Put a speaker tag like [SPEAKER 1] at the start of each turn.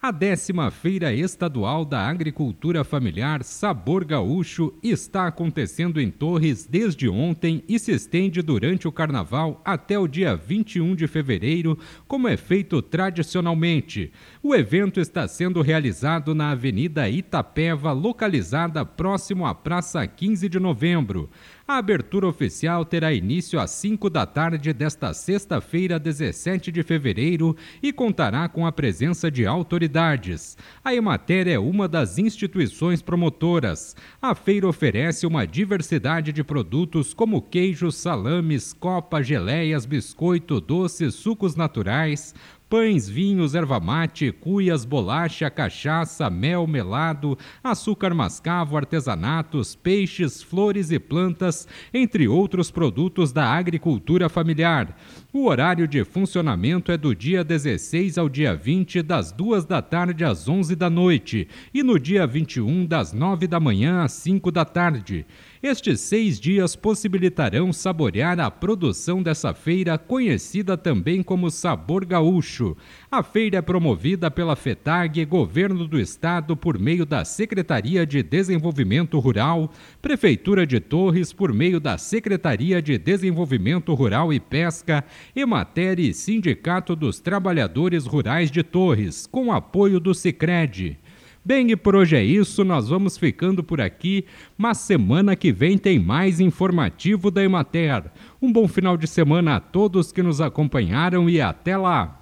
[SPEAKER 1] A décima Feira Estadual da Agricultura Familiar Sabor Gaúcho está acontecendo em Torres desde ontem e se estende durante o Carnaval até o dia 21 de fevereiro, como é feito tradicionalmente. O evento está sendo realizado na Avenida Itapeva, localizada próximo à Praça 15 de Novembro. A abertura oficial terá início às 5 da tarde desta sexta-feira, 17 de fevereiro, e contará com a presença de autoridades. A Emater é uma das instituições promotoras. A feira oferece uma diversidade de produtos como queijos, salames, copa, geleias, biscoito, doces, sucos naturais, pães, vinhos, erva mate, cuias, bolacha, cachaça, mel, melado, açúcar mascavo, artesanatos, peixes, flores e plantas, entre outros produtos da agricultura familiar. O horário de funcionamento é do dia 16 ao dia 20, das 2 da tarde às 11 da noite, e no dia 21, das 9 da manhã às 5 da tarde. Estes seis dias possibilitarão saborear a produção dessa feira, conhecida também como Sabor Gaúcho. A feira é promovida pela FETAG, Governo do Estado, por meio da Secretaria de Desenvolvimento Rural, Prefeitura de Torres, por meio da Secretaria de Desenvolvimento Rural e Pesca, Emater e Sindicato dos Trabalhadores Rurais de Torres, com apoio do Sicredi. Bem, e por hoje é isso, nós vamos ficando por aqui, mas semana que vem tem mais informativo da Emater. Um bom final de semana a todos que nos acompanharam e até lá!